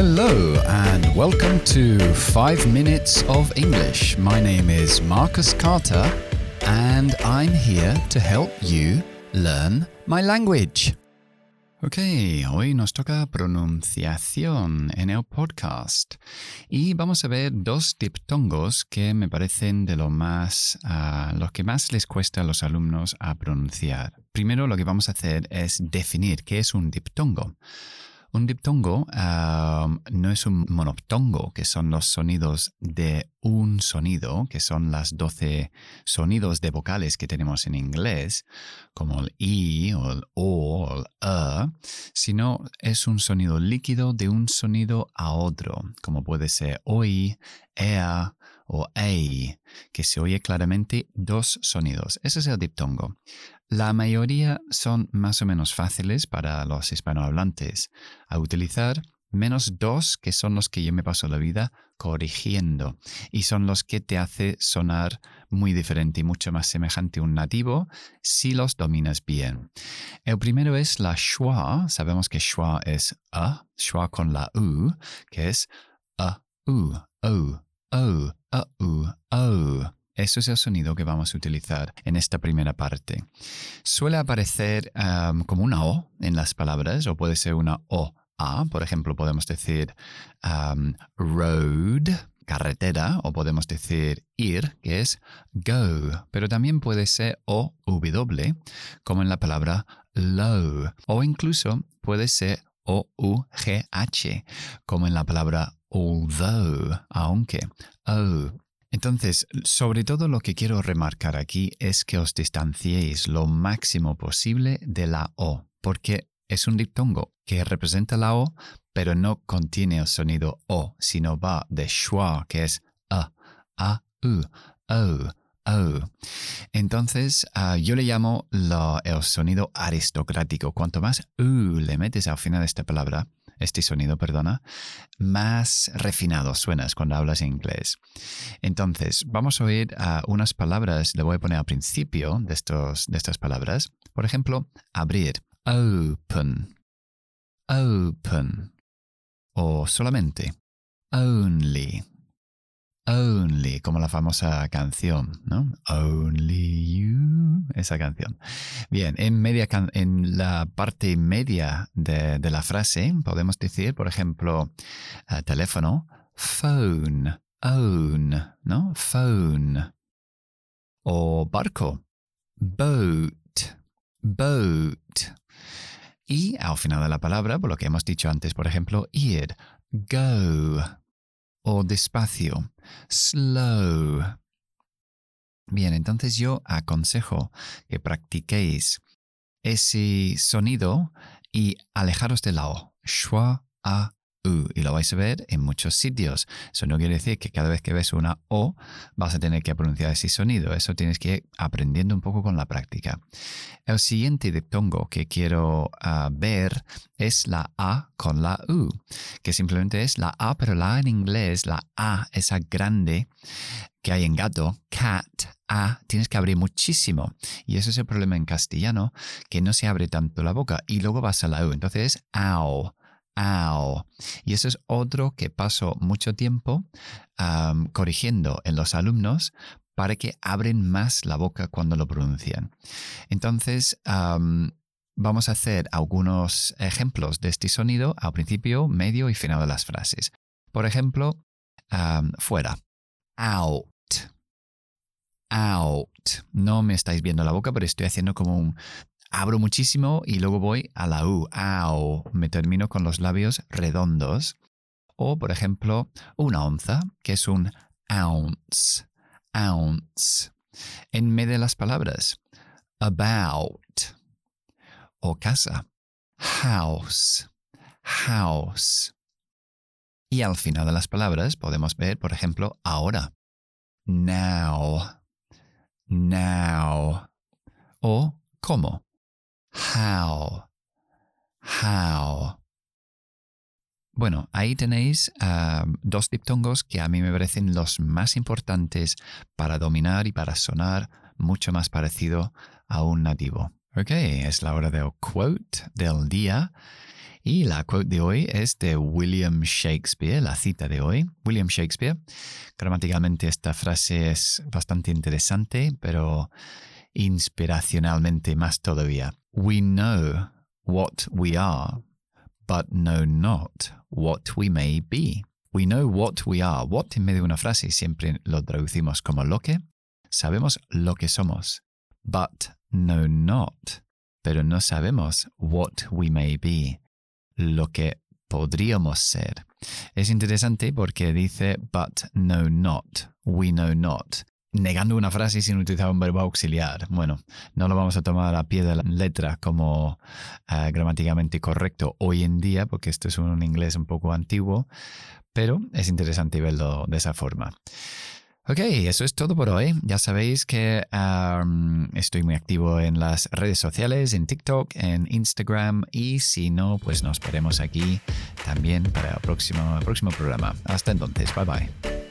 Hello, and welcome to 5 Minutes of English. My name is Marcus Carter, and I'm here to help you learn my language. Ok, hoy nos toca pronunciación en el podcast y vamos a ver dos diptongos que me parecen de lo más, uh, los que más les cuesta a los alumnos a pronunciar. Primero lo que vamos a hacer es definir qué es un diptongo. Un diptongo no es un monoptongo, que son los sonidos de un sonido, que son las 12 sonidos de vocales que tenemos en inglés, como el i o el o o el e, sino es un sonido líquido de un sonido a otro, como puede ser oi, ea o ei, que se oye claramente dos sonidos. Ese es el diptongo. La mayoría son más o menos fáciles para los hispanohablantes a utilizar, menos dos que son los que yo me paso la vida corrigiendo y son los que te hace sonar muy diferente y mucho más semejante a un nativo si los dominas bien. El primero es la schwa, sabemos que schwa es a, schwa con la u, que es a, u, o, o, a, u, o. Eso es el sonido que vamos a utilizar en esta primera parte. Suele aparecer como una O en las palabras o puede ser una O. A, por ejemplo, podemos decir road, carretera, o podemos decir ir, que es go, pero también puede ser O, W, como en la palabra low, o incluso puede ser O, U, G, H, como en la palabra although, aunque, o, entonces, sobre todo lo que quiero remarcar aquí es que os distanciéis lo máximo posible de la O, porque es un diptongo que representa la O, pero no contiene el sonido O, sino va de schwa, que es A, A, U, O, O. Entonces, ah, yo le llamo el sonido aristocrático. Cuanto más U le metes al final de esta palabra, este sonido, perdona, más refinado suenas cuando hablas inglés. Entonces, vamos a oír unas palabras, le voy a poner al principio de, estos, de estas palabras. Por ejemplo, abrir, open, open, o solamente, only, Only, como la famosa canción, ¿no? Only You, esa canción. Bien, en, media en la parte media de, la frase podemos decir, por ejemplo, eh, teléfono, phone, own, ¿no? Phone. O barco, boat, boat. Y al final de la palabra, por lo que hemos dicho antes, por ejemplo, ir, go o despacio, slow. Bien, entonces yo aconsejo que practiquéis ese sonido y alejaros de la O. A, y lo vais a ver en muchos sitios. Eso no quiere decir que cada vez que ves una O vas a tener que pronunciar ese sonido. Eso tienes que ir aprendiendo un poco con la práctica. El siguiente diptongo que quiero ah, ver es la A con la U, que simplemente es la A, pero la A en inglés, la A, esa grande que hay en gato, cat, A, tienes que abrir muchísimo. Y ese es el problema en castellano, que no se abre tanto la boca y luego vas a la U. Entonces es Y eso es otro que paso mucho tiempo corrigiendo en los alumnos para que abren más la boca cuando lo pronuncian. Entonces, vamos a hacer algunos ejemplos de este sonido al principio, medio y final de las frases. Por ejemplo, fuera. Out. Out. No me estáis viendo la boca, pero estoy haciendo como un abro muchísimo y luego voy a la U, au, me termino con los labios redondos. O, por ejemplo, una onza, que es un ounce, ounce. En medio de las palabras, about. O casa, house, house. Y al final de las palabras podemos ver, por ejemplo, ahora, now, now. O cómo, How. How. Bueno, ahí tenéis dos diptongos que a mí me parecen los más importantes para dominar y para sonar mucho más parecido a un nativo. Ok, es la hora del quote del día. Y la quote de hoy es de William Shakespeare, la cita de hoy. William Shakespeare. Gramaticalmente esta frase es bastante interesante, pero inspiracionalmente más todavía. We know what we are, but know not what we may be. We know what we are. What en medio de una frase siempre lo traducimos como lo que. Sabemos lo que somos, but know not. Pero no sabemos what we may be, lo que podríamos ser. Es interesante porque dice but know not, we know not negando una frase sin utilizar un verbo auxiliar. Bueno, no lo vamos a tomar a pie de la letra como uh, gramáticamente correcto hoy en día, porque esto es un inglés un poco antiguo, pero es interesante verlo de esa forma. Ok, eso es todo por hoy. Ya sabéis que estoy muy activo en las redes sociales, en TikTok, en Instagram y si no, pues nos veremos aquí también para el próximo, el próximo programa. Hasta entonces, bye bye.